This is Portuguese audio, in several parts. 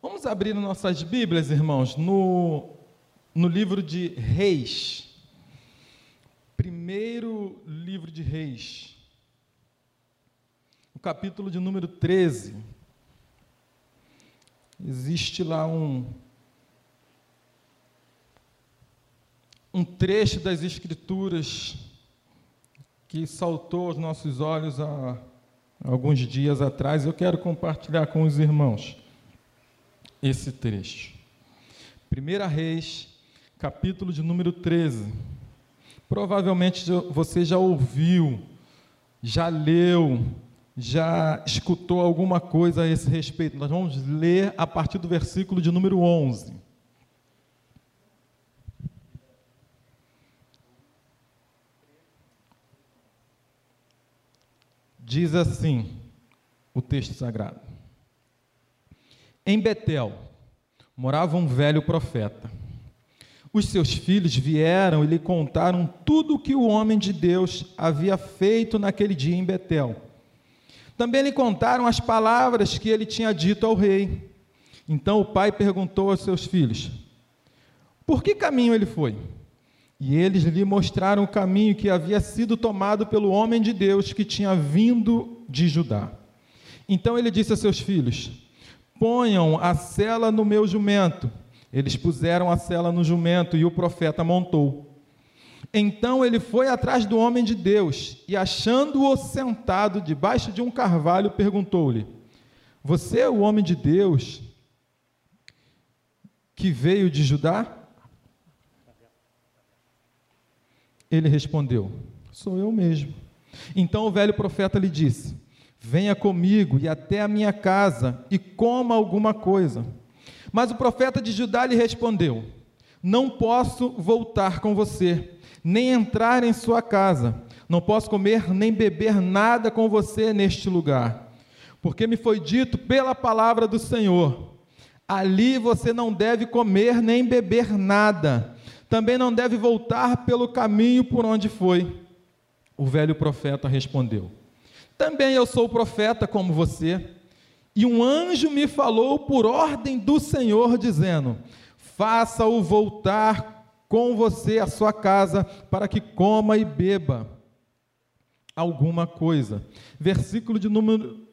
Vamos abrir nossas Bíblias, irmãos, no, no livro de Reis. Primeiro livro de Reis. O capítulo de número 13. Existe lá um, um trecho das Escrituras que saltou aos nossos olhos há alguns dias atrás. Eu quero compartilhar com os irmãos esse trecho. 1 Reis, capítulo de número 13. Provavelmente você já ouviu, já leu, já escutou alguma coisa a esse respeito. Nós vamos ler a partir do versículo de número 11. Diz assim o texto sagrado. Em Betel morava um velho profeta. Os seus filhos vieram e lhe contaram tudo o que o homem de Deus havia feito naquele dia em Betel. Também lhe contaram as palavras que ele tinha dito ao rei. Então o pai perguntou aos seus filhos: Por que caminho ele foi? E eles lhe mostraram o caminho que havia sido tomado pelo homem de Deus que tinha vindo de Judá. Então ele disse a seus filhos: Ponham a cela no meu jumento. Eles puseram a cela no jumento e o profeta montou. Então ele foi atrás do homem de Deus e, achando-o sentado debaixo de um carvalho, perguntou-lhe: Você é o homem de Deus que veio de Judá? Ele respondeu: Sou eu mesmo. Então o velho profeta lhe disse: Venha comigo e até a minha casa e coma alguma coisa. Mas o profeta de Judá lhe respondeu: Não posso voltar com você, nem entrar em sua casa. Não posso comer nem beber nada com você neste lugar. Porque me foi dito pela palavra do Senhor: Ali você não deve comer nem beber nada. Também não deve voltar pelo caminho por onde foi. O velho profeta respondeu: também eu sou profeta como você. E um anjo me falou por ordem do Senhor, dizendo: Faça-o voltar com você à sua casa, para que coma e beba alguma coisa. Versículo de número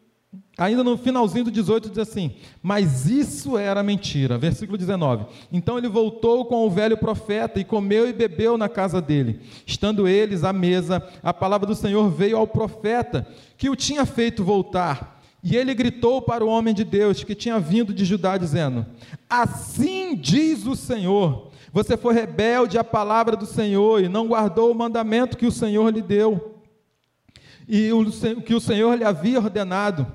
Ainda no finalzinho do 18 diz assim: Mas isso era mentira. Versículo 19. Então ele voltou com o velho profeta e comeu e bebeu na casa dele. Estando eles à mesa, a palavra do Senhor veio ao profeta, que o tinha feito voltar. E ele gritou para o homem de Deus que tinha vindo de Judá, dizendo: Assim diz o Senhor: Você foi rebelde à palavra do Senhor e não guardou o mandamento que o Senhor lhe deu, e o que o Senhor lhe havia ordenado.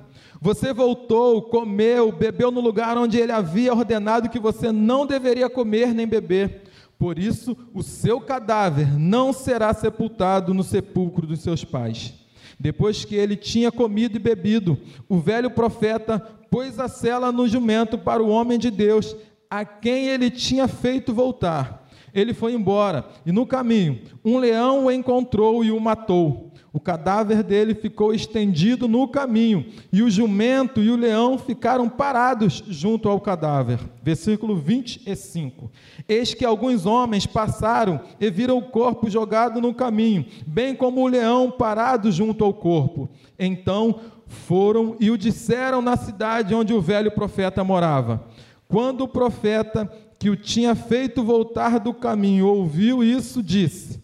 Você voltou, comeu, bebeu no lugar onde ele havia ordenado que você não deveria comer nem beber. Por isso, o seu cadáver não será sepultado no sepulcro dos seus pais. Depois que ele tinha comido e bebido, o velho profeta pôs a cela no jumento para o homem de Deus, a quem ele tinha feito voltar. Ele foi embora, e no caminho, um leão o encontrou e o matou. O cadáver dele ficou estendido no caminho, e o jumento e o leão ficaram parados junto ao cadáver. Versículo 25. Eis que alguns homens passaram e viram o corpo jogado no caminho, bem como o leão parado junto ao corpo. Então foram e o disseram na cidade onde o velho profeta morava. Quando o profeta que o tinha feito voltar do caminho ouviu isso, disse: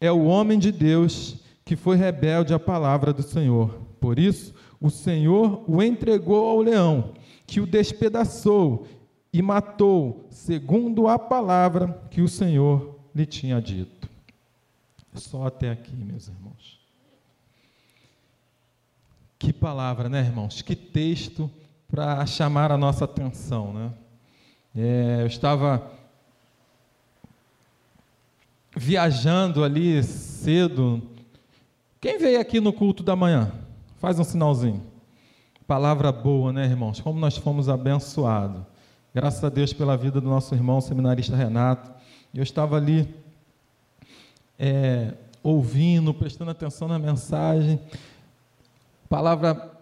É o homem de Deus que foi rebelde à palavra do Senhor. Por isso, o Senhor o entregou ao leão, que o despedaçou e matou, segundo a palavra que o Senhor lhe tinha dito. Só até aqui, meus irmãos. Que palavra, né, irmãos? Que texto para chamar a nossa atenção, né? É, eu estava viajando ali cedo quem veio aqui no culto da manhã? Faz um sinalzinho. Palavra boa, né, irmãos? Como nós fomos abençoados. Graças a Deus pela vida do nosso irmão seminarista Renato. Eu estava ali é, ouvindo, prestando atenção na mensagem. Palavra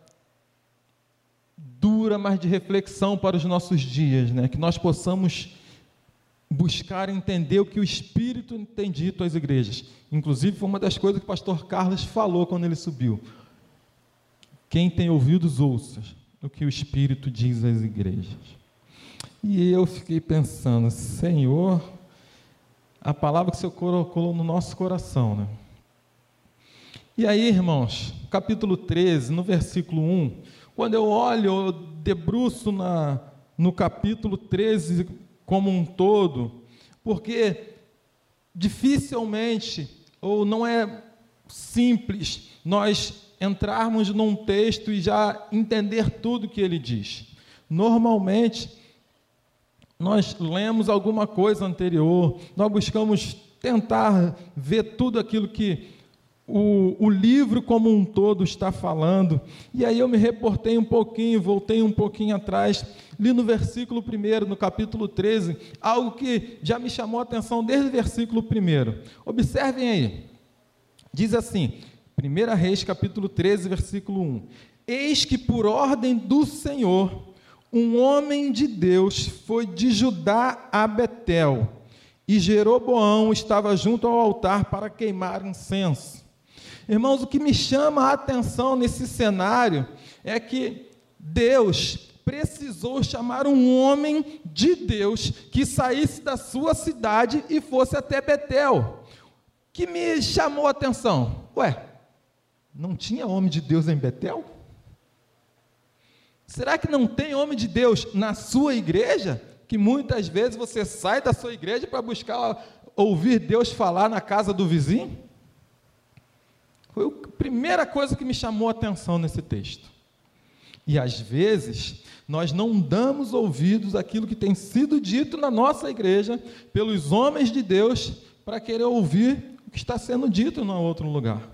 leitura, mas de reflexão para os nossos dias, né? Que nós possamos buscar entender o que o Espírito tem dito às igrejas. Inclusive, foi uma das coisas que o pastor Carlos falou quando ele subiu. Quem tem ouvidos, ouça o que o Espírito diz às igrejas. E eu fiquei pensando, Senhor, a palavra que o Senhor colocou no nosso coração, né? E aí, irmãos, capítulo 13, no versículo 1, quando eu olho, eu debruço na, no capítulo 13 como um todo, porque dificilmente, ou não é simples, nós entrarmos num texto e já entender tudo que ele diz. Normalmente, nós lemos alguma coisa anterior, nós buscamos tentar ver tudo aquilo que o, o, livro como um todo está falando. E aí eu me reportei um pouquinho, voltei um pouquinho atrás, li no versículo 1, no capítulo 13, algo que já me chamou a atenção desde o versículo 1. Observem aí. Diz assim: 1 Reis, capítulo 13, versículo 1. Eis que por ordem do Senhor, um homem de Deus foi de Judá a Betel, e Jeroboão estava junto ao altar para queimar incenso. Irmãos, o que me chama a atenção nesse cenário é que Deus precisou chamar um homem de Deus que saísse da sua cidade e fosse até Betel. Que me chamou a atenção. Ué, não tinha homem de Deus em Betel? Será que não tem homem de Deus na sua igreja? Que muitas vezes você sai da sua igreja para buscar ouvir Deus falar na casa do vizinho? Foi a primeira coisa que me chamou a atenção nesse texto. E às vezes, nós não damos ouvidos àquilo que tem sido dito na nossa igreja pelos homens de Deus para querer ouvir o que está sendo dito em outro lugar.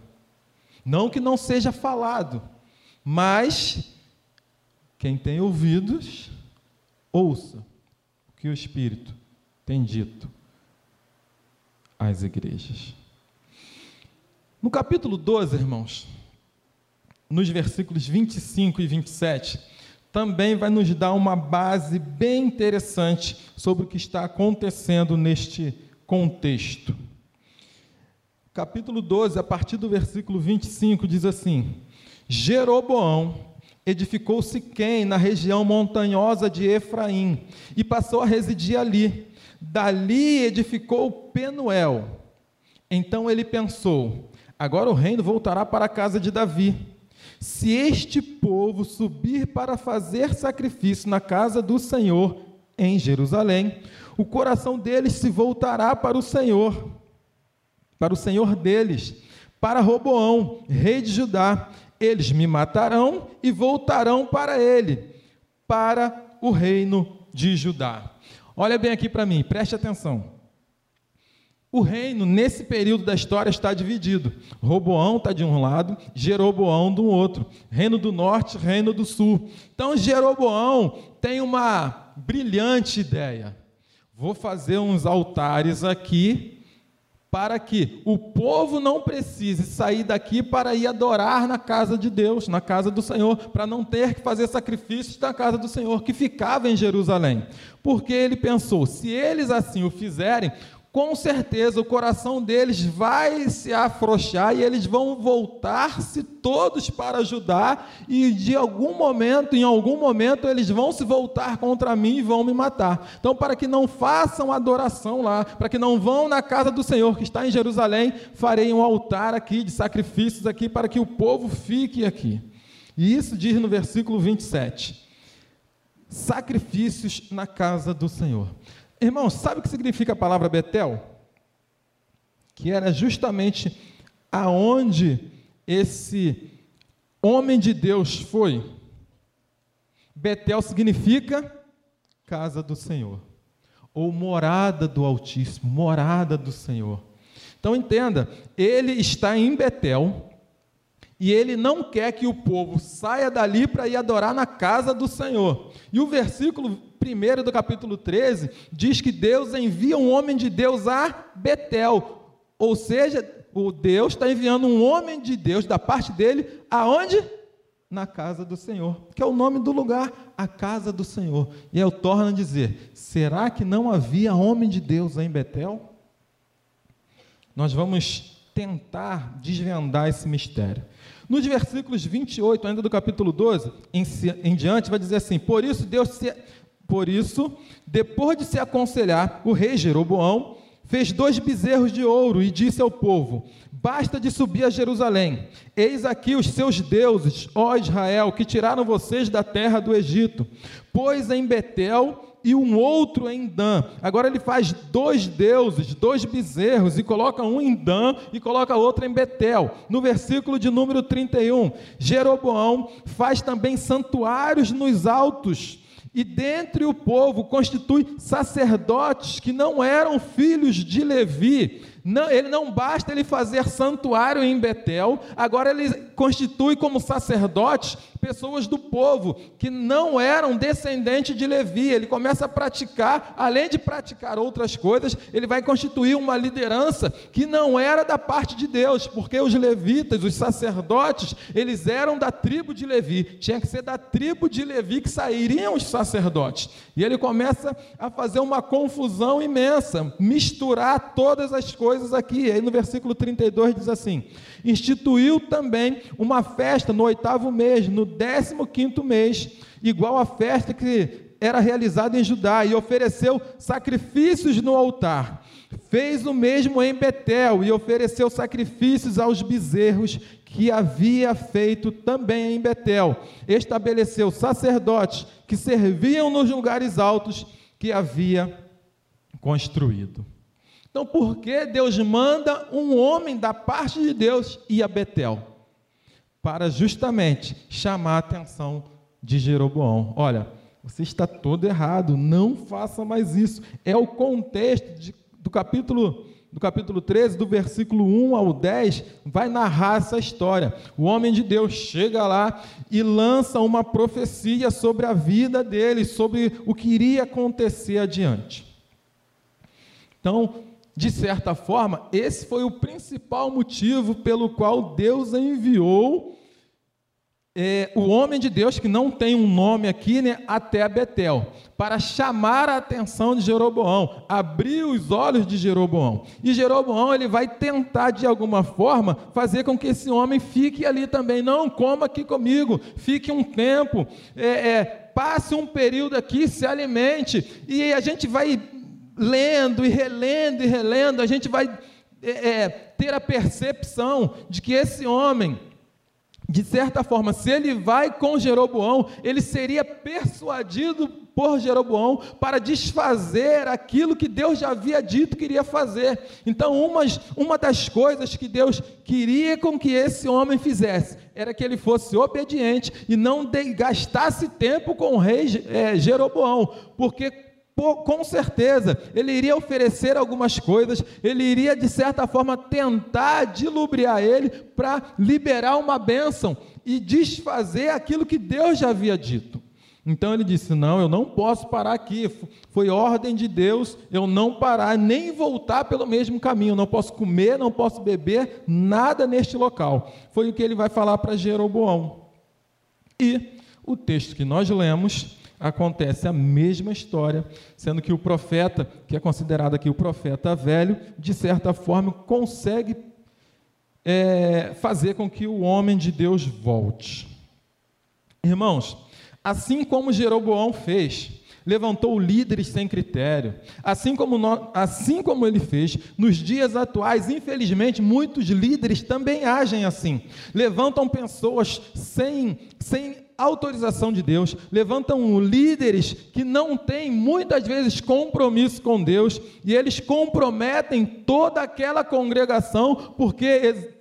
Não que não seja falado, mas quem tem ouvidos, ouça o que o Espírito tem dito às igrejas. No capítulo 12, irmãos, nos versículos 25 e 27, também vai nos dar uma base bem interessante sobre o que está acontecendo neste contexto capítulo 12, a partir do versículo 25, diz assim: Jeroboão edificou Siquém na região montanhosa de Efraim e passou a residir ali. Dali edificou Penuel. Então ele pensou: agora o reino voltará para a casa de Davi. Se este povo subir para fazer sacrifício na casa do Senhor em Jerusalém, o coração deles se voltará para o Senhor para o senhor deles, para Roboão, rei de Judá. Eles me matarão e voltarão para ele, para o reino de Judá. Olha bem aqui para mim, preste atenção. O reino, nesse período da história, está dividido. Roboão está de um lado, Jeroboão do outro. Reino do norte, reino do sul. Então, Jeroboão tem uma brilhante ideia. Vou fazer uns altares aqui para que o povo não precise sair daqui para ir adorar na casa de Deus, na casa do Senhor, para não ter que fazer sacrifícios na casa do Senhor, que ficava em Jerusalém. Porque ele pensou: se eles assim o fizerem, com certeza o coração deles vai se afrouxar e eles vão voltar-se todos para ajudar e de algum momento, em algum momento, eles vão se voltar contra mim e vão me matar. Então, para que não façam adoração lá, para que não vão na casa do Senhor que está em Jerusalém, farei um altar aqui de sacrifícios aqui para que o povo fique aqui. E isso diz no versículo 27. Sacrifícios na casa do Senhor. Irmão, sabe o que significa a palavra Betel? Que era justamente aonde esse homem de Deus foi. Betel significa casa do Senhor, ou morada do Altíssimo, morada do Senhor. Então entenda, ele está em Betel e ele não quer que o povo saia dali para ir adorar na casa do Senhor. E o versículo 1 do capítulo 13, diz que Deus envia um homem de Deus a Betel. Ou seja, o Deus está enviando um homem de Deus da parte dele aonde? na casa do Senhor, que é o nome do lugar, a casa do Senhor. E eu torno a dizer: será que não havia homem de Deus em Betel? Nós vamos tentar desvendar esse mistério. Nos versículos 28, ainda do capítulo 12, em, em diante, vai dizer assim: Por isso Deus se, por isso, depois de se aconselhar, o rei Jeroboão fez dois bezerros de ouro e disse ao povo: Basta de subir a Jerusalém. Eis aqui os seus deuses, ó Israel, que tiraram vocês da terra do Egito. Pois em Betel e um outro em Dan. Agora ele faz dois deuses, dois bezerros, e coloca um em Dan e coloca outro em Betel. No versículo de número 31, Jeroboão faz também santuários nos altos. E dentre o povo constitui sacerdotes que não eram filhos de Levi, não, ele não basta ele fazer santuário em Betel, agora ele constitui como sacerdotes pessoas do povo que não eram descendentes de Levi. Ele começa a praticar, além de praticar outras coisas, ele vai constituir uma liderança que não era da parte de Deus, porque os levitas, os sacerdotes, eles eram da tribo de Levi. Tinha que ser da tribo de Levi que sairiam os sacerdotes. E ele começa a fazer uma confusão imensa, misturar todas as coisas aqui. Aí no versículo 32 diz assim: instituiu também uma festa no oitavo mês, no décimo quinto mês, igual à festa que era realizada em Judá, e ofereceu sacrifícios no altar. Fez o mesmo em Betel e ofereceu sacrifícios aos bezerros que havia feito também em Betel. Estabeleceu sacerdotes que serviam nos lugares altos que havia construído. Então, por que Deus manda um homem da parte de Deus ir a Betel? Para justamente chamar a atenção de Jeroboão. Olha, você está todo errado, não faça mais isso. É o contexto de, do capítulo do capítulo 13, do versículo 1 ao 10, vai narrar essa história. O homem de Deus chega lá e lança uma profecia sobre a vida dele, sobre o que iria acontecer adiante. Então, de certa forma, esse foi o principal motivo pelo qual Deus enviou é, o homem de Deus, que não tem um nome aqui, né, até Betel, para chamar a atenção de Jeroboão, abrir os olhos de Jeroboão. E Jeroboão ele vai tentar, de alguma forma, fazer com que esse homem fique ali também. Não, coma aqui comigo, fique um tempo, é, é, passe um período aqui, se alimente. E a gente vai lendo e relendo e relendo, a gente vai é, é, ter a percepção de que esse homem, de certa forma, se ele vai com Jeroboão, ele seria persuadido por Jeroboão para desfazer aquilo que Deus já havia dito que iria fazer. Então, uma das coisas que Deus queria com que esse homem fizesse era que ele fosse obediente e não gastasse tempo com o rei é, Jeroboão, porque com certeza, ele iria oferecer algumas coisas, ele iria, de certa forma, tentar dilubriar ele para liberar uma bênção e desfazer aquilo que Deus já havia dito. Então ele disse: Não, eu não posso parar aqui. Foi ordem de Deus eu não parar, nem voltar pelo mesmo caminho. Não posso comer, não posso beber, nada neste local. Foi o que ele vai falar para Jeroboão. E o texto que nós lemos acontece a mesma história, sendo que o profeta, que é considerado aqui o profeta velho, de certa forma consegue é, fazer com que o homem de Deus volte. Irmãos, assim como Jeroboão fez, levantou líderes sem critério, assim como, nós, assim como ele fez, nos dias atuais, infelizmente, muitos líderes também agem assim, levantam pessoas sem, sem autorização de Deus, levantam líderes que não têm muitas vezes compromisso com Deus e eles comprometem toda aquela congregação porque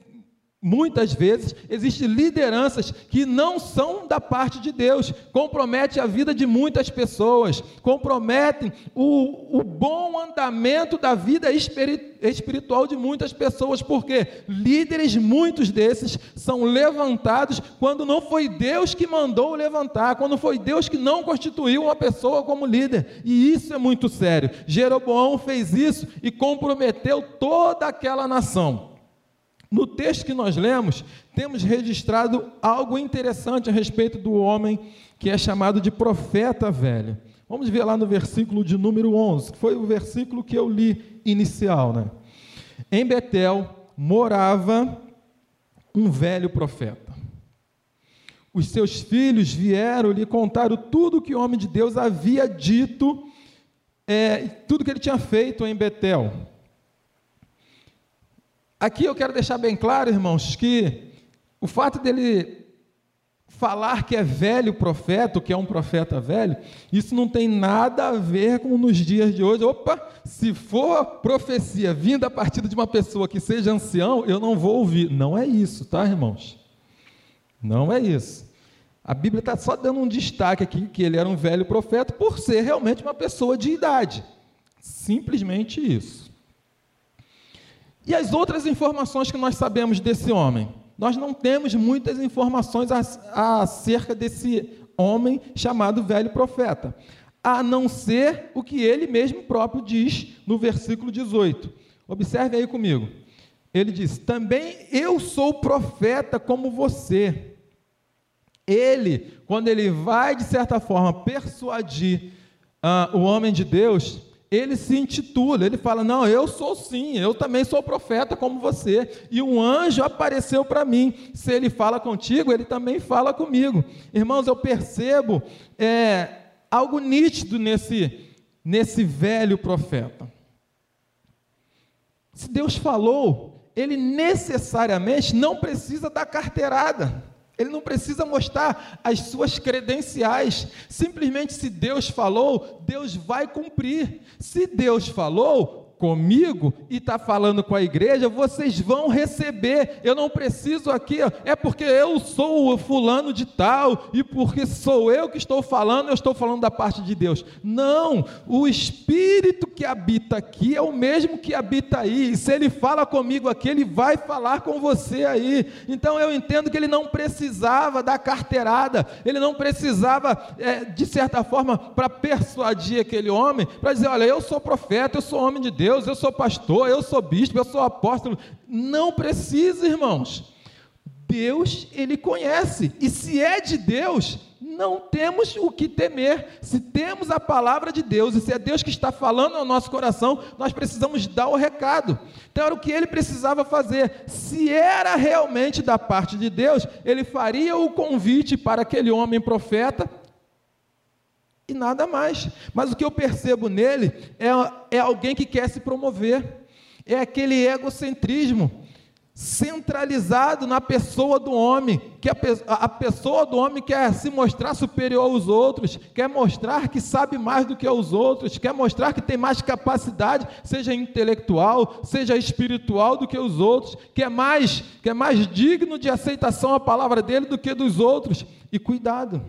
Muitas vezes existem lideranças que não são da parte de Deus, comprometem a vida de muitas pessoas, comprometem o, o bom andamento da vida espiritual de muitas pessoas, porque líderes, muitos desses, são levantados quando não foi Deus que mandou levantar, quando foi Deus que não constituiu uma pessoa como líder, e isso é muito sério. Jeroboão fez isso e comprometeu toda aquela nação No texto que nós lemos, temos registrado algo interessante a respeito do homem que é chamado de profeta velho. Vamos ver lá no versículo de número 11, que foi o versículo que eu li inicial, né? Em Betel morava um velho profeta. Os seus filhos vieram lhe contar tudo que o homem de Deus havia dito, é, tudo que ele tinha feito em Betel. Aqui eu quero deixar bem claro, irmãos, que o fato dele falar que é velho profeta, que é um profeta velho, isso não tem nada a ver com nos dias de hoje. Opa, se for profecia vinda a partir de uma pessoa que seja ancião, eu não vou ouvir. Não é isso, tá, irmãos? Não é isso. A Bíblia está só dando um destaque aqui que ele era um velho profeta por ser realmente uma pessoa de idade. Simplesmente isso. E as outras informações que nós sabemos desse homem? Nós não temos muitas informações acerca desse homem chamado velho profeta, a não ser o que ele mesmo próprio diz no versículo 18. Observe aí comigo. Ele diz: Também eu sou profeta como você. Ele, quando ele vai, de certa forma, persuadir uh, o homem de Deus, ele se intitula, ele fala: Não, eu sou sim, eu também sou profeta como você, e um anjo apareceu para mim. Se ele fala contigo, ele também fala comigo. Irmãos, eu percebo é, algo nítido nesse, nesse velho profeta. Se Deus falou, ele necessariamente não precisa dar carteirada. Ele não precisa mostrar as suas credenciais. Simplesmente, se Deus falou, Deus vai cumprir. Se Deus falou, comigo e está falando com a igreja, vocês vão receber. Eu não preciso aqui, é porque eu sou o fulano de tal e porque sou eu que estou falando, eu estou falando da parte de Deus. Não, o Espírito que habita aqui é o mesmo que habita aí. E se ele fala comigo aqui, ele vai falar com você aí. Então eu entendo que ele não precisava da carteirada, ele não precisava, é, de certa forma, para persuadir aquele homem, para dizer: olha, eu sou profeta, eu sou homem de Deus Deus, eu sou pastor, eu sou bispo, eu sou apóstolo. Não precisa, irmãos. Deus, ele conhece. E se é de Deus, não temos o que temer. Se temos a palavra de Deus, e se é Deus que está falando ao nosso coração, nós precisamos dar o recado. Então era o que ele precisava fazer. Se era realmente da parte de Deus, ele faria o convite para aquele homem profeta e nada mais. Mas o que eu percebo nele é, é alguém que quer se promover, é aquele egocentrismo centralizado na pessoa do homem, que a, a, pessoa do homem quer se mostrar superior aos outros, quer mostrar que sabe mais do que os outros, quer mostrar que tem mais capacidade, seja intelectual, seja espiritual do que os outros, que é mais, que é mais digno de aceitação a palavra dele do que dos outros. E cuidado.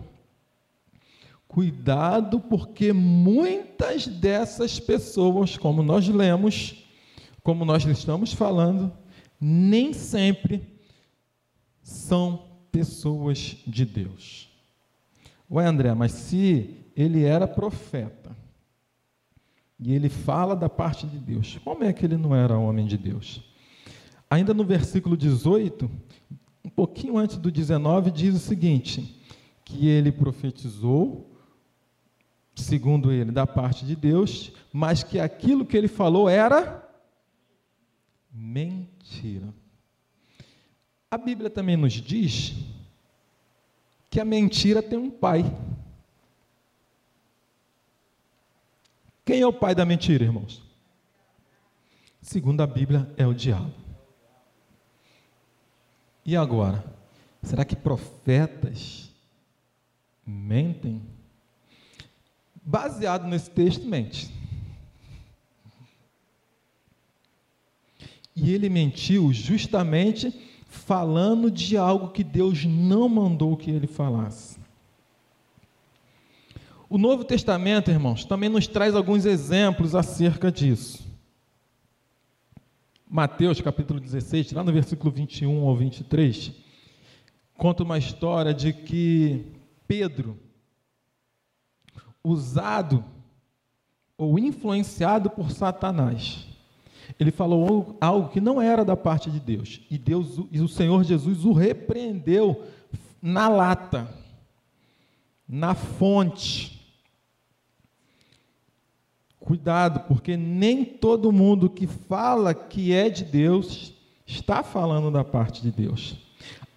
Cuidado, porque muitas dessas pessoas, como nós lemos, como nós estamos falando, nem sempre são pessoas de Deus. Ué, André, mas se ele era profeta e ele fala da parte de Deus, como é que ele não era homem de Deus? Ainda no versículo 18, um pouquinho antes do 19, diz o seguinte: que ele profetizou segundo ele, da parte de Deus, mas que aquilo que ele falou era mentira. A Bíblia também nos diz que a mentira tem um pai. Quem é o pai da mentira, irmãos? Segundo a Bíblia, é o diabo. E agora? Será que profetas mentem? Baseado nesse texto, mente. E ele mentiu justamente falando de algo que Deus não mandou que ele falasse. O Novo Testamento, irmãos, também nos traz alguns exemplos acerca disso. Mateus capítulo 16, lá no versículo 21 ao 23, conta uma história de que Pedro, usado ou influenciado por Satanás. Ele falou algo que não era da parte de Deus. E Deus e o Senhor Jesus o repreendeu na lata, na fonte. Cuidado, porque nem todo mundo que fala que é de Deus está falando da parte de Deus.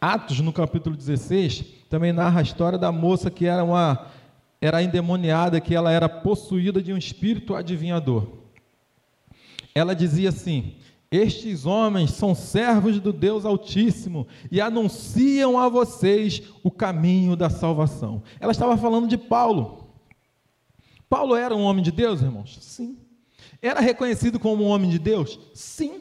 Atos, no capítulo 16, também narra a história da moça que era uma era endemoniada, que ela era possuída de um espírito adivinhador. Ela dizia assim: Estes homens são servos do Deus Altíssimo e anunciam a vocês o caminho da salvação. Ela estava falando de Paulo. Paulo era um homem de Deus, irmãos? Sim. Era reconhecido como um homem de Deus? Sim.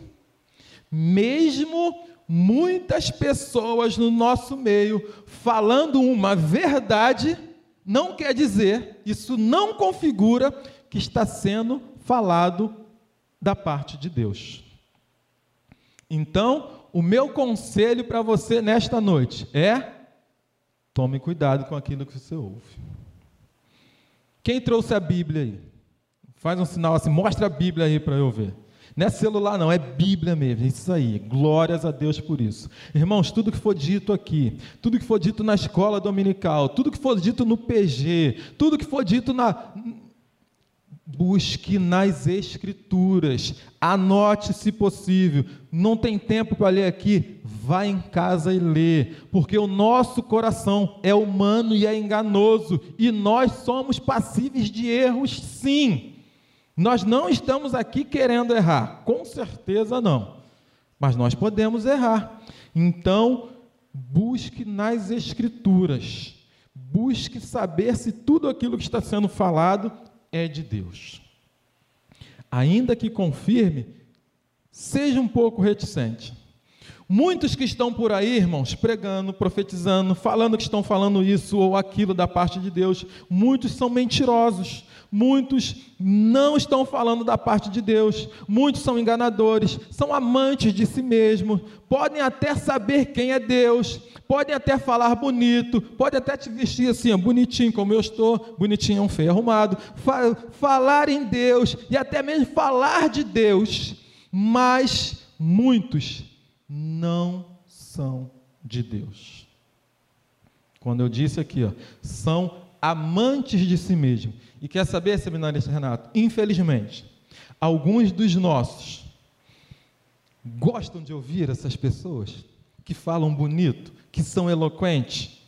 Mesmo muitas pessoas no nosso meio falando uma verdade, não quer dizer, isso não configura que está sendo falado da parte de Deus. Então, o meu conselho para você nesta noite é: tome cuidado com aquilo que você ouve. Quem trouxe a Bíblia aí? Faz um sinal assim, mostra a Bíblia aí para eu ver. Não é celular, não, é Bíblia mesmo. É isso aí. Glórias a Deus por isso. Irmãos, tudo que for dito aqui, tudo que for dito na escola dominical, tudo que for dito no PG, tudo que for dito na. Busque nas Escrituras, anote se possível. Não tem tempo para ler aqui? Vá em casa e lê, porque o nosso coração é humano e é enganoso, e nós somos passíveis de erros, sim. Nós não estamos aqui querendo errar, com certeza não, mas nós podemos errar. Então, busque nas Escrituras, busque saber se tudo aquilo que está sendo falado é de Deus. Ainda que confirme, seja um pouco reticente. Muitos que estão por aí, irmãos, pregando, profetizando, falando que estão falando isso ou aquilo da parte de Deus, muitos são mentirosos. Muitos não estão falando da parte de Deus, muitos são enganadores, são amantes de si mesmos, podem até saber quem é Deus, podem até falar bonito, podem até te vestir assim, bonitinho como eu estou, bonitinho, um feio arrumado, fa falar em Deus e até mesmo falar de Deus, mas muitos não são de Deus. Quando eu disse aqui, ó, são amantes de si mesmo. E quer saber, seminarista Renato? Infelizmente, alguns dos nossos gostam de ouvir essas pessoas que falam bonito, que são eloquentes.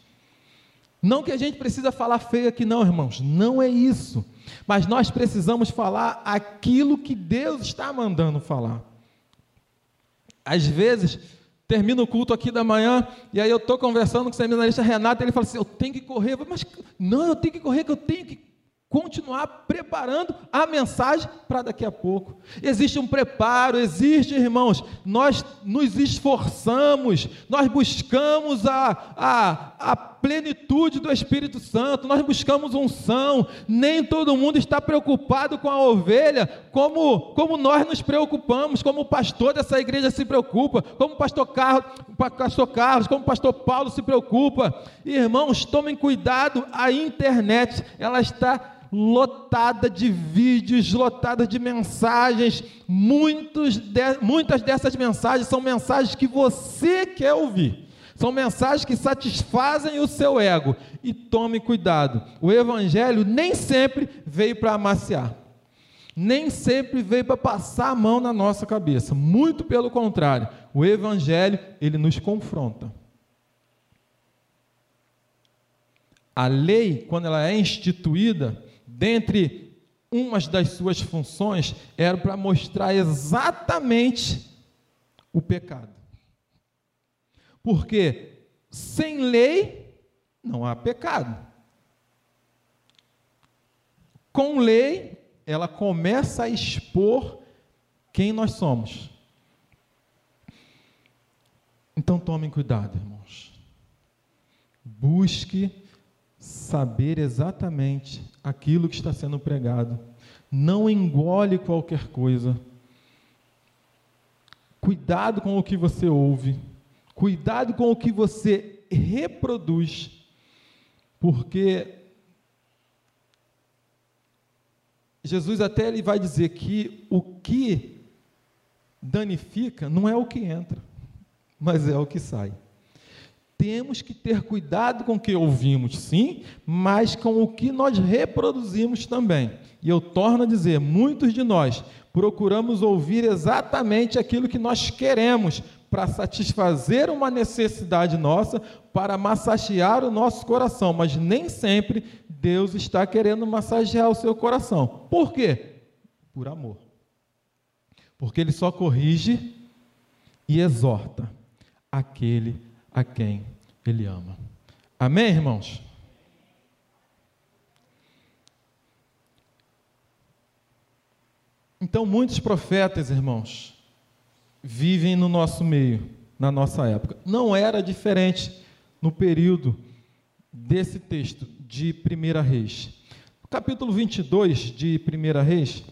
Não que a gente precisa falar feio aqui, não, irmãos, não é isso. Mas nós precisamos falar aquilo que Deus está mandando falar. Às vezes, termina o culto aqui da manhã, e aí eu estou conversando com o seminarista Renato, e ele fala assim: Eu tenho que correr, mas não, eu tenho que correr, que eu tenho que continuar preparando a mensagem para daqui a pouco. Existe um preparo, existe, irmãos, nós nos esforçamos, nós buscamos a, a, a plenitude do Espírito Santo, nós buscamos unção, nem todo mundo está preocupado com a ovelha, como, como nós nos preocupamos, como o pastor dessa igreja se preocupa, como o pastor Carlos, pastor Carlos como o pastor Paulo se preocupa. Irmãos, tomem cuidado, a internet, ela está lotada de vídeos, lotada de mensagens. Muitos de, muitas dessas mensagens são mensagens que você quer ouvir. São mensagens que satisfazem o seu ego. E tome cuidado: o Evangelho nem sempre veio para amaciar, nem sempre veio para passar a mão na nossa cabeça. Muito pelo contrário, o Evangelho ele nos confronta. A lei, quando ela é instituída, dentre umas das suas funções, era para mostrar exatamente o pecado. Porque sem lei não há pecado. Com lei, ela começa a expor quem nós somos. Então tomem cuidado, irmãos. Busque saber exatamente aquilo que está sendo pregado. Não engole qualquer coisa. Cuidado com o que você ouve. Cuidado com o que você reproduz. Porque Jesus até ele vai dizer que o que danifica não é o que entra, mas é o que sai. Temos que ter cuidado com o que ouvimos, sim, mas com o que nós reproduzimos também. E eu torno a dizer: muitos de nós procuramos ouvir exatamente aquilo que nós queremos para satisfazer uma necessidade nossa, para massagear o nosso coração, mas nem sempre Deus está querendo massagear o seu coração. Por quê? Por amor. Porque Ele só corrige e exorta aquele a quem Ele ama. Amém, irmãos? Então, muitos profetas, irmãos, vivem no nosso meio, na nossa época. Não era diferente no período desse texto de 1 Reis. No capítulo 22 de 1 Reis,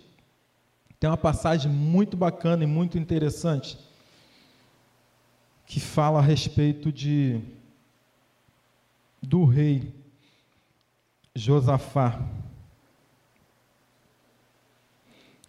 tem uma passagem muito bacana e muito interessante que fala a respeito de do rei Josafá.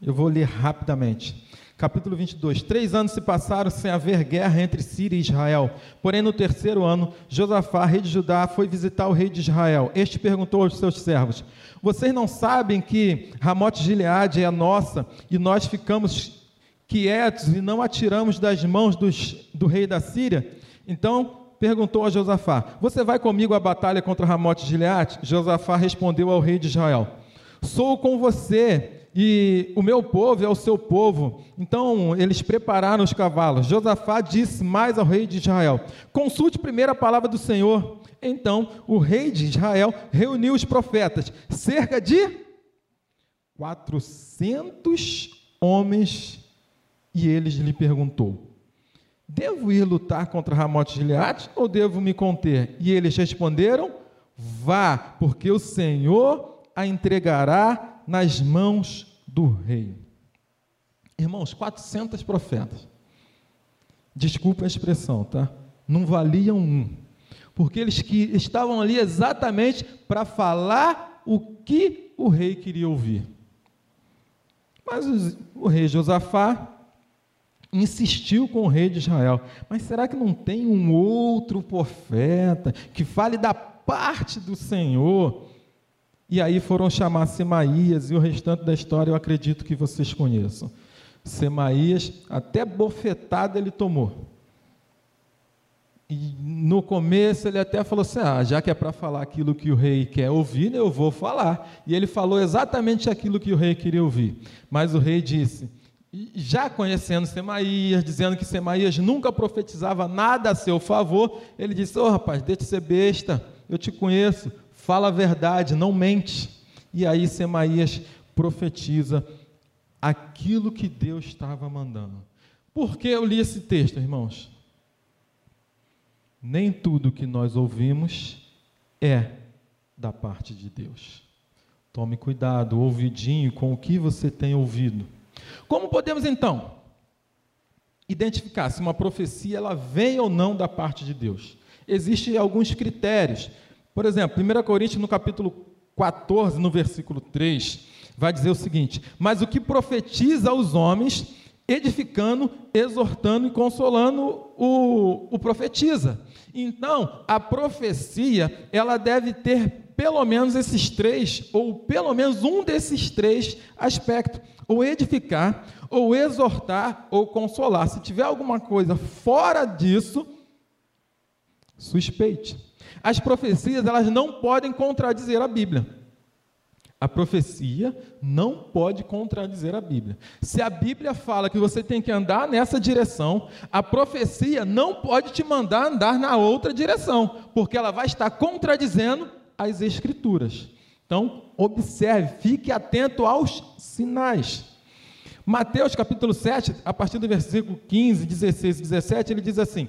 Eu vou ler rapidamente. Capítulo 22. Três anos se passaram sem haver guerra entre Síria e Israel. Porém, no terceiro ano, Josafá, rei de Judá, foi visitar o rei de Israel. Este perguntou aos seus servos: Vocês não sabem que Ramote Gileade é nossa e nós ficamos quietos e não atiramos das mãos dos, do rei da Síria? Então perguntou a Josafá: Você vai comigo à batalha contra Ramote Gileade? Josafá respondeu ao rei de Israel: Sou com você e o meu povo é o seu povo. Então eles prepararam os cavalos. Josafá disse mais ao rei de Israel: Consulte primeiro a palavra do Senhor. Então o rei de Israel reuniu os profetas, cerca de 400 homens, e eles lhe perguntou: Devo ir lutar contra Ramote Gileade ou devo me conter? E eles responderam: Vá, porque o Senhor a entregará nas mãos do rei. Irmãos, 400 profetas. Desculpa a expressão, tá? Não valiam um. Porque eles que estavam ali exatamente para falar o que o rei queria ouvir. Mas o rei Josafá insistiu com o rei de Israel. Mas será que não tem um outro profeta que fale da parte do Senhor? E aí foram chamar Semaías, e o restante da história eu acredito que vocês conheçam. Semaías, até bofetada ele tomou. E no começo ele até falou assim: ah, já que é para falar aquilo que o rei quer ouvir, eu vou falar. E ele falou exatamente aquilo que o rei queria ouvir. Mas o rei disse, já conhecendo Semaías, dizendo que Semaías nunca profetizava nada a seu favor, ele disse: Ô oh, rapaz, deixa de ser besta, eu te conheço, fala a verdade, não mente. E aí Semaías profetiza aquilo que Deus estava mandando. Por que eu li esse texto, irmãos? Nem tudo que nós ouvimos é da parte de Deus. Tome cuidado, ouvidinho com o que você tem ouvido. Como podemos então identificar se uma profecia ela vem ou não da parte de Deus? Existem alguns critérios por exemplo, 1 Coríntios, no capítulo 14, no versículo 3, vai dizer o seguinte: Mas o que profetiza aos homens, edificando, exortando e consolando o, o profetiza. Então, a profecia, ela deve ter pelo menos esses três, ou pelo menos um desses três aspectos: ou edificar, ou exortar, ou consolar. Se tiver alguma coisa fora disso, suspeite. As profecias, elas não podem contradizer a Bíblia. A profecia não pode contradizer a Bíblia. Se a Bíblia fala que você tem que andar nessa direção, a profecia não pode te mandar andar na outra direção, porque ela vai estar contradizendo as Escrituras. Então, observe, fique atento aos sinais. Mateus capítulo 7, a partir do versículo 15, 16 e 17, ele diz assim: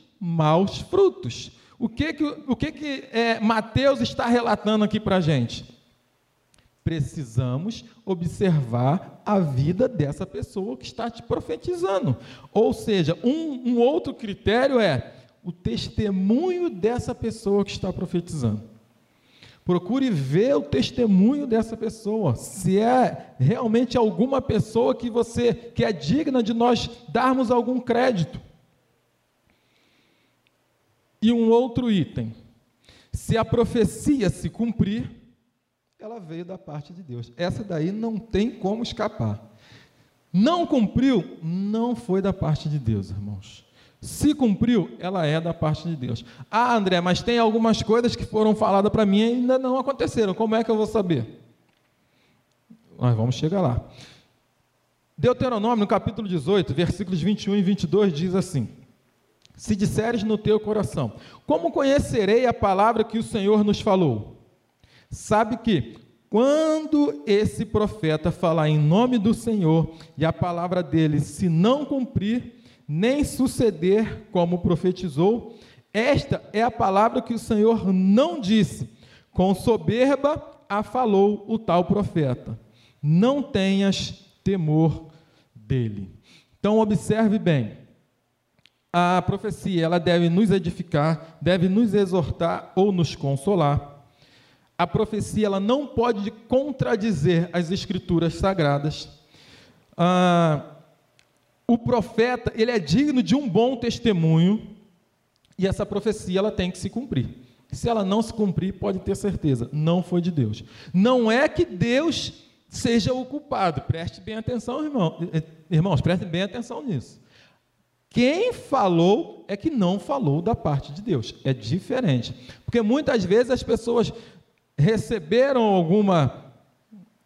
maus frutos. O que que, o que, que é, Mateus está relatando aqui para a gente? Precisamos observar a vida dessa pessoa que está te profetizando. Ou seja, um, um outro critério é o testemunho dessa pessoa que está profetizando. Procure ver o testemunho dessa pessoa, se é realmente alguma pessoa que você que é digna de nós darmos algum crédito. E um outro item: se a profecia se cumprir, ela veio da parte de Deus. Essa daí não tem como escapar. Não cumpriu, não foi da parte de Deus, irmãos. Se cumpriu, ela é da parte de Deus. Ah, André, mas tem algumas coisas que foram faladas para mim e ainda não aconteceram. Como é que eu vou saber? Nós vamos chegar lá. Deuteronômio, no capítulo 18, versículos 21 e 22, diz assim: Se disseres no teu coração, como conhecerei a palavra que o Senhor nos falou? Sabe que, quando esse profeta falar em nome do Senhor e a palavra dele se não cumprir, nem suceder como profetizou. Esta é a palavra que o Senhor não disse. Com soberba a falou o tal profeta. Não tenhas temor dele. Então observe bem. A profecia, ela deve nos edificar, deve nos exortar ou nos consolar. A profecia, ela não pode contradizer as escrituras sagradas. Ah, o profeta, ele é digno de um bom testemunho, e essa profecia ela tem que se cumprir. Se ela não se cumprir, pode ter certeza, não foi de Deus. Não é que Deus seja o culpado. Preste bem atenção, irmão. Irmãos, prestem bem atenção nisso. Quem falou é que não falou da parte de Deus. É diferente. Porque muitas vezes as pessoas receberam alguma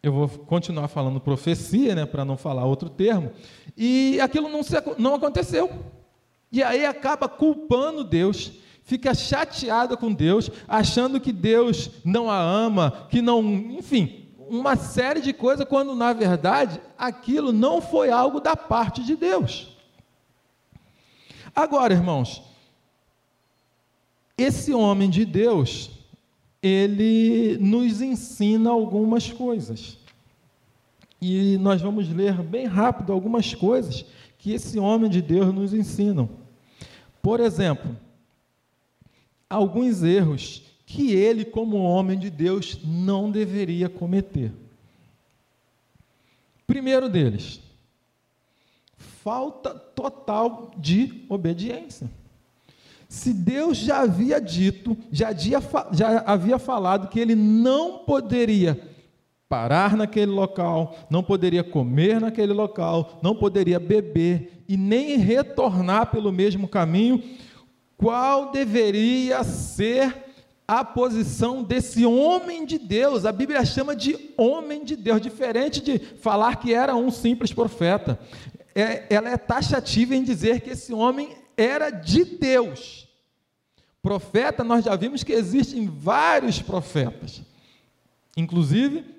eu vou continuar falando profecia, né, para não falar outro termo, e aquilo não, se, não aconteceu. E aí acaba culpando Deus, fica chateada com Deus, achando que Deus não a ama, que não, enfim, uma série de coisas, quando na verdade aquilo não foi algo da parte de Deus. Agora, irmãos, esse homem de Deus, ele nos ensina algumas coisas. E nós vamos ler bem rápido algumas coisas que esse homem de Deus nos ensina. Por exemplo, alguns erros que ele, como homem de Deus, não deveria cometer. Primeiro deles, falta total de obediência. Se Deus já havia dito, já, já havia falado que ele não poderia parar naquele local, não poderia comer naquele local, não poderia beber e nem retornar pelo mesmo caminho, qual deveria ser a posição desse homem de Deus? A Bíblia chama de homem de Deus, diferente de falar que era um simples profeta. É, ela é taxativa em dizer que esse homem era de Deus. Profeta, nós já vimos que existem vários profetas, inclusive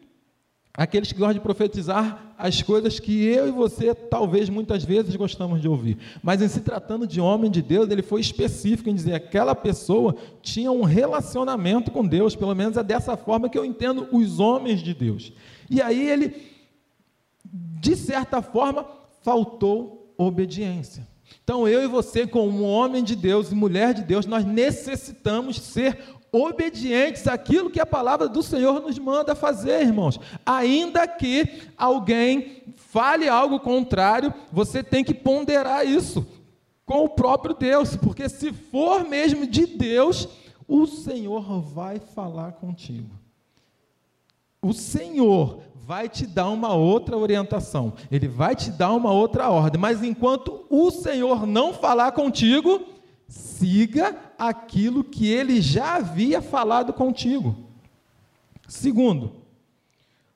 aqueles que gostam de profetizar as coisas que eu e você, talvez muitas vezes, gostamos de ouvir. Mas em se tratando de homem de Deus, ele foi específico em dizer que aquela pessoa tinha um relacionamento com Deus, pelo menos é dessa forma que eu entendo os homens de Deus. E aí ele, de certa forma, faltou obediência. Então, eu e você, como homem de Deus e mulher de Deus, nós necessitamos ser obedientes àquilo que a palavra do Senhor nos manda fazer, irmãos. Ainda que alguém fale algo contrário, você tem que ponderar isso com o próprio Deus, porque se for mesmo de Deus, o Senhor vai falar contigo. O Senhor vai te dar uma outra orientação, ele vai te dar uma outra ordem, mas enquanto o Senhor não falar contigo, siga aquilo que ele já havia falado contigo. Segundo,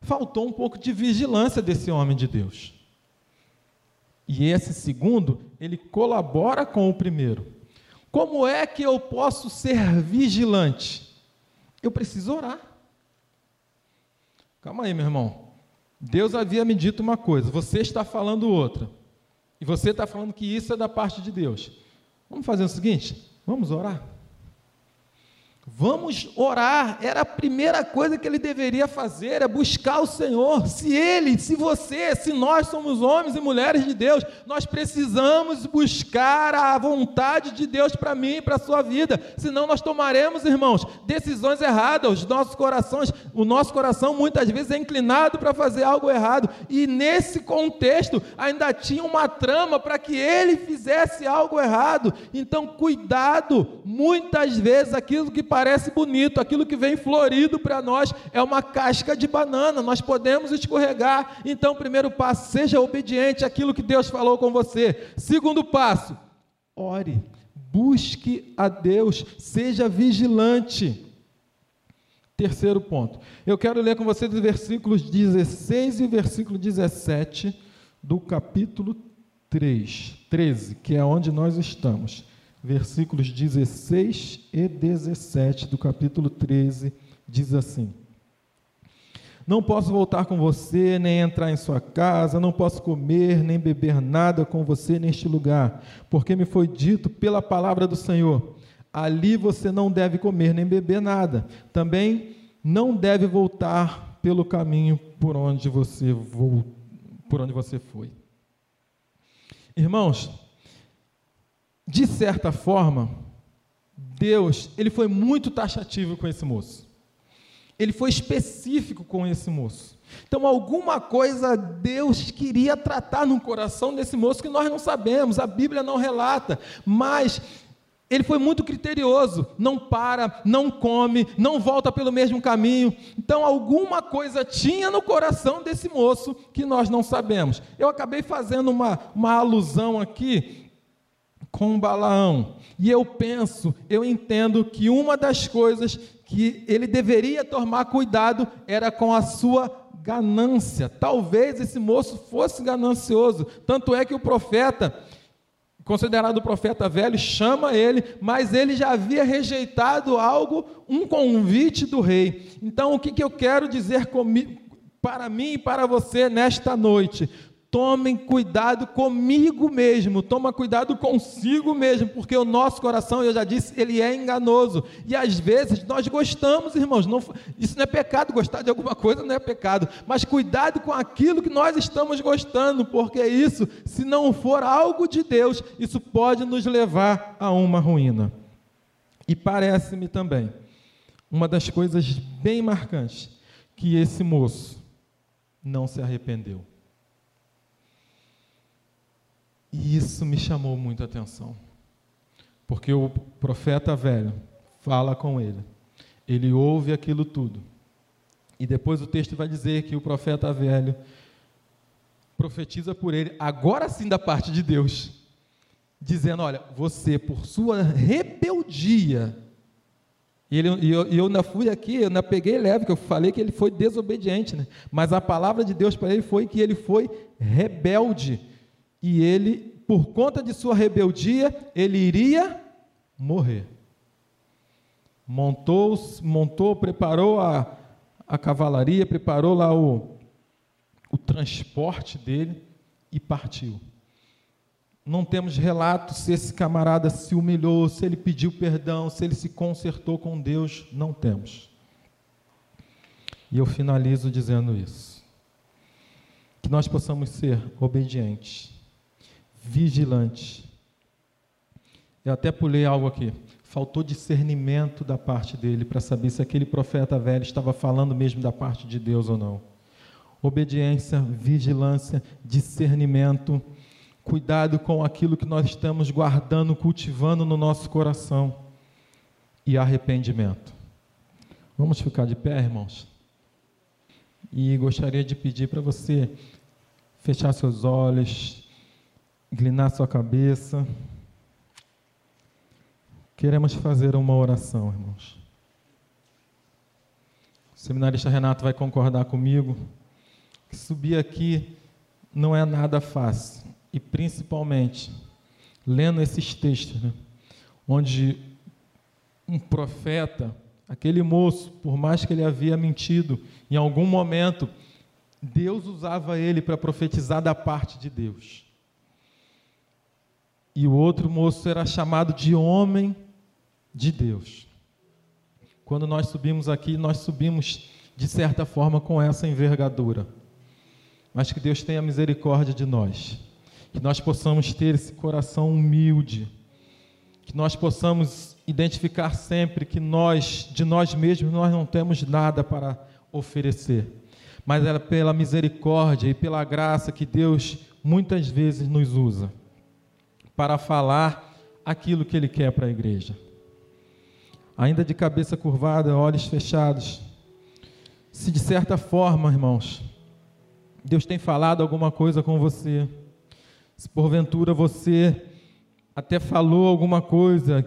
faltou um pouco de vigilância desse homem de Deus. E esse segundo, ele colabora com o primeiro. Como é que eu posso ser vigilante? Eu preciso orar. Calma aí, meu irmão. Deus havia me dito uma coisa, você está falando outra. E você está falando que isso é da parte de Deus. Vamos fazer o seguinte: vamos orar. Vamos orar. Era a primeira coisa que ele deveria fazer, é buscar o Senhor. Se ele, se você, se nós somos homens e mulheres de Deus, nós precisamos buscar a vontade de Deus para mim e para a sua vida. Senão nós tomaremos, irmãos, decisões erradas. Os nossos corações, o nosso coração muitas vezes é inclinado para fazer algo errado. E nesse contexto ainda tinha uma trama para que ele fizesse algo errado. Então, cuidado. Muitas vezes aquilo que bonito, aquilo que vem florido para nós é uma casca de banana, nós podemos escorregar. Então, primeiro passo, seja obediente àquilo que Deus falou com você. Segundo passo, ore, busque a Deus, seja vigilante. Terceiro ponto, eu quero ler com vocês os versículos 16 e versículo 17 do capítulo 3, 13, que é onde nós estamos versículos 16 e 17 do capítulo 13, diz assim: Não posso voltar com você, nem entrar em sua casa, não posso comer, nem beber nada com você neste lugar, porque me foi dito pela palavra do Senhor: ali você não deve comer nem beber nada. Também não deve voltar pelo caminho por onde você por onde você foi. Irmãos, de certa forma, Deus, ele foi muito taxativo com esse moço. Ele foi específico com esse moço. Então, alguma coisa Deus queria tratar no coração desse moço que nós não sabemos, a Bíblia não relata, mas ele foi muito criterioso, não para, não come, não volta pelo mesmo caminho. Então, alguma coisa tinha no coração desse moço que nós não sabemos. Eu acabei fazendo uma, uma alusão aqui com Balaão. E eu penso, eu entendo que uma das coisas que ele deveria tomar cuidado era com a sua ganância. Talvez esse moço fosse ganancioso. Tanto é que o profeta, considerado profeta velho, chama ele, mas ele já havia rejeitado algo, um convite do rei. Então, o que, que eu quero dizer comigo, para mim e para você nesta noite? Tomem cuidado comigo mesmo, toma cuidado consigo mesmo, porque o nosso coração, eu já disse, ele é enganoso. E às vezes nós gostamos, irmãos, não, isso não é pecado, gostar de alguma coisa não é pecado, mas cuidado com aquilo que nós estamos gostando, porque isso, se não for algo de Deus, isso pode nos levar a uma ruína. E parece-me também, uma das coisas bem marcantes, que esse moço não se arrependeu. E isso me chamou muito a atenção. Porque o profeta velho fala com ele. Ele ouve aquilo tudo. E depois o texto vai dizer que o profeta velho profetiza por ele, agora sim da parte de Deus, dizendo: Olha, você, por sua rebeldia, e, ele, e eu, e eu ainda fui aqui, eu ainda peguei leve, que eu falei que ele foi desobediente, né? mas a palavra de Deus para ele foi que ele foi rebelde e ele, por conta de sua rebeldia, ele iria morrer. Montou, montou preparou a, a cavalaria, preparou lá o, o transporte dele e partiu. Não temos relato se esse camarada se humilhou, se ele pediu perdão, se ele se consertou com Deus, não temos. E eu finalizo dizendo isso. Que nós possamos ser obedientes vigilante. Eu até pulei algo aqui. Faltou discernimento da parte dele para saber se aquele profeta velho estava falando mesmo da parte de Deus ou não. Obediência, vigilância, discernimento, cuidado com aquilo que nós estamos guardando, cultivando no nosso coração e arrependimento. Vamos ficar de pé, irmãos? E gostaria de pedir para você fechar seus olhos, inclinar sua cabeça. Queremos fazer uma oração, irmãos. O seminarista Renato vai concordar comigo que subir aqui não é nada fácil. E principalmente, lendo esses textos, né, onde um profeta, aquele moço, por mais que ele havia mentido, em algum momento Deus usava ele para profetizar da parte de Deus. E o outro moço era chamado de homem de Deus. Quando nós subimos aqui, nós subimos de certa forma com essa envergadura. Mas que Deus tenha misericórdia de nós. Que nós possamos ter esse coração humilde. Que nós possamos identificar sempre que nós, de nós mesmos, nós não temos nada para oferecer. Mas é pela misericórdia e pela graça que Deus muitas vezes nos usa para falar aquilo que Ele quer para a igreja. Ainda de cabeça curvada, olhos fechados. Se de certa forma, irmãos, Deus tem falado alguma coisa com você, se porventura você até falou alguma coisa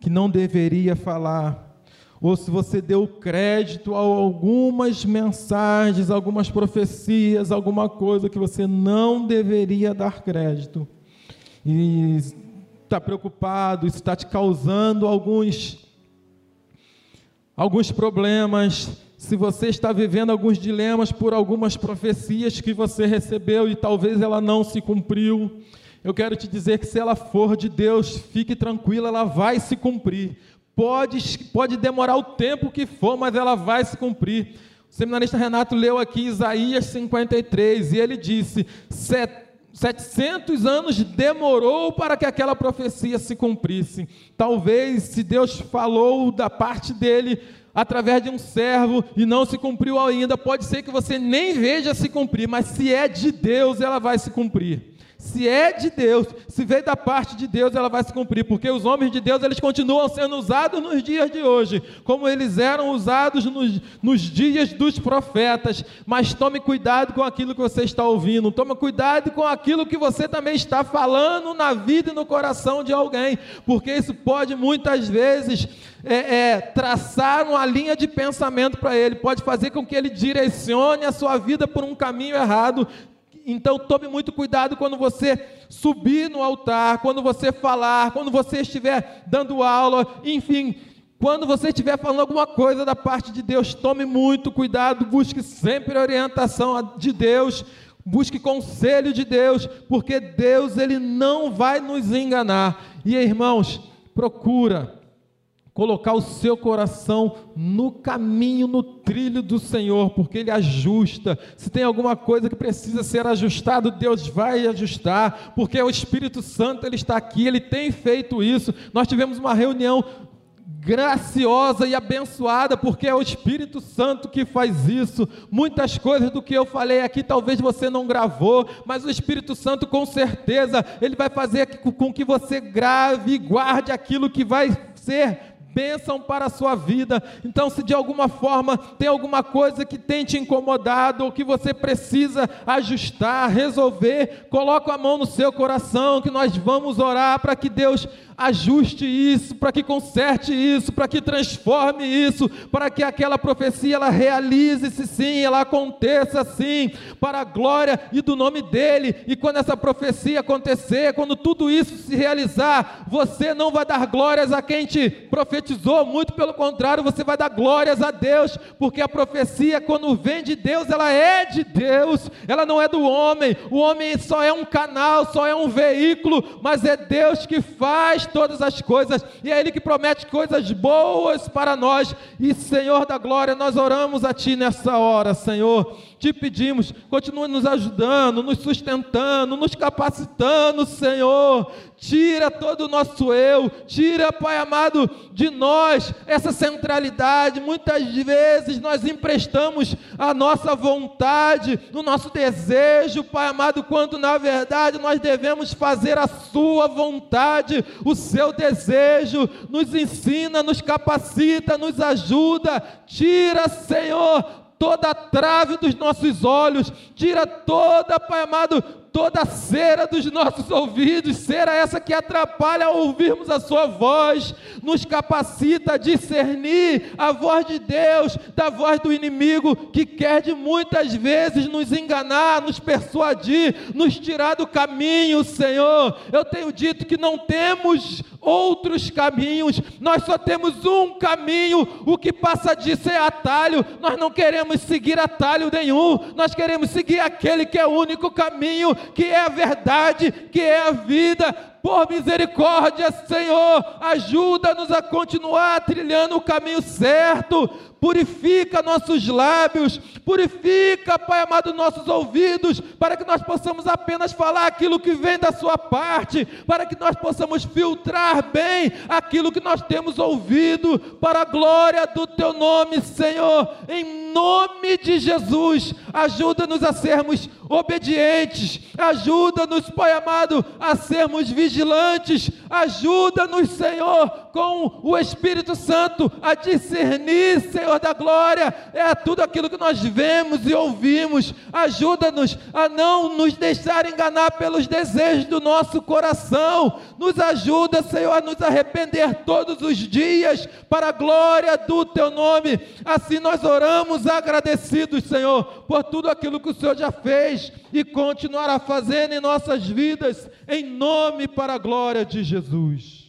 que não deveria falar, ou se você deu crédito a algumas mensagens, algumas profecias, alguma coisa que você não deveria dar crédito, e está preocupado, isso está te causando alguns, alguns problemas, se você está vivendo alguns dilemas por algumas profecias que você recebeu e talvez ela não se cumpriu, eu quero te dizer que se ela for de Deus, fique tranquila, ela vai se cumprir. Pode, pode demorar o tempo que for, mas ela vai se cumprir. O seminarista Renato leu aqui Isaías 53 e ele disse: 700 anos demorou para que aquela profecia se cumprisse. Talvez, se Deus falou da parte dele através de um servo e não se cumpriu ainda, pode ser que você nem veja se cumprir, mas se é de Deus, ela vai se cumprir. Se é de Deus, se veio da parte de Deus, ela vai se cumprir, porque os homens de Deus, eles continuam sendo usados nos dias de hoje, como eles eram usados nos, nos dias dos profetas. Mas tome cuidado com aquilo que você está ouvindo, tome cuidado com aquilo que você também está falando na vida e no coração de alguém, porque isso pode muitas vezes é, é, traçar uma linha de pensamento para ele, pode fazer com que ele direcione a sua vida por um caminho errado, então tome muito cuidado quando você subir no altar, quando você falar, quando você estiver dando aula, enfim, quando você estiver falando alguma coisa da parte de Deus, tome muito cuidado, busque sempre a orientação de Deus, busque conselho de Deus, porque Deus ele não vai nos enganar. E irmãos, procura colocar o seu coração no caminho, no trilho do Senhor, porque Ele ajusta. Se tem alguma coisa que precisa ser ajustado, Deus vai ajustar, porque o Espírito Santo ele está aqui, ele tem feito isso. Nós tivemos uma reunião graciosa e abençoada, porque é o Espírito Santo que faz isso. Muitas coisas do que eu falei aqui talvez você não gravou, mas o Espírito Santo com certeza ele vai fazer com que você grave e guarde aquilo que vai ser bênção para a sua vida. Então, se de alguma forma tem alguma coisa que tem te incomodado ou que você precisa ajustar, resolver, coloque a mão no seu coração que nós vamos orar para que Deus ajuste isso, para que conserte isso, para que transforme isso, para que aquela profecia ela realize-se sim, ela aconteça sim, para a glória e do nome dele. E quando essa profecia acontecer, quando tudo isso se realizar, você não vai dar glórias a quem te profetizou, muito pelo contrário, você vai dar glórias a Deus, porque a profecia quando vem de Deus, ela é de Deus, ela não é do homem. O homem só é um canal, só é um veículo, mas é Deus que faz todas as coisas, e é Ele que promete coisas boas para nós. E Senhor da glória, nós oramos a Ti nessa hora, Senhor. Te pedimos, continue nos ajudando, nos sustentando, nos capacitando, Senhor. Tira todo o nosso eu, tira, Pai amado, de nós essa centralidade. Muitas vezes nós emprestamos a nossa vontade, o nosso desejo, Pai amado, quando na verdade nós devemos fazer a Sua vontade, o seu desejo. Nos ensina, nos capacita, nos ajuda. Tira, Senhor, toda a trave dos nossos olhos, tira toda, Pai amado, toda a cera dos nossos ouvidos, cera essa que atrapalha ouvirmos a Sua voz, nos capacita a discernir a voz de Deus da voz do inimigo, que quer de muitas vezes nos enganar, nos persuadir, nos tirar do caminho, Senhor. Eu tenho dito que não temos outros caminhos, nós só temos um caminho, o que passa disso é atalho, nós não queremos seguir atalho nenhum, nós queremos seguir aquele que é o único caminho, que é a verdade, que é a vida, por misericórdia, Senhor, ajuda-nos a continuar trilhando o caminho certo, purifica nossos lábios, purifica, Pai amado, nossos ouvidos, para que nós possamos apenas falar aquilo que vem da Sua parte, para que nós possamos filtrar bem aquilo que nós temos ouvido, para a glória do Teu nome, Senhor, em nome de Jesus, ajuda-nos a sermos obedientes, ajuda-nos, Pai amado, a sermos vigilantes, ajuda-nos, Senhor, com o Espírito Santo a discernir, Senhor da glória, é tudo aquilo que nós vemos e ouvimos. Ajuda-nos a não nos deixar enganar pelos desejos do nosso coração. Nos ajuda, Senhor, a nos arrepender todos os dias para a glória do teu nome. Assim nós oramos agradecidos, Senhor, por tudo aquilo que o Senhor já fez e continuará fazendo em nossas vidas, em nome para a glória de Jesus.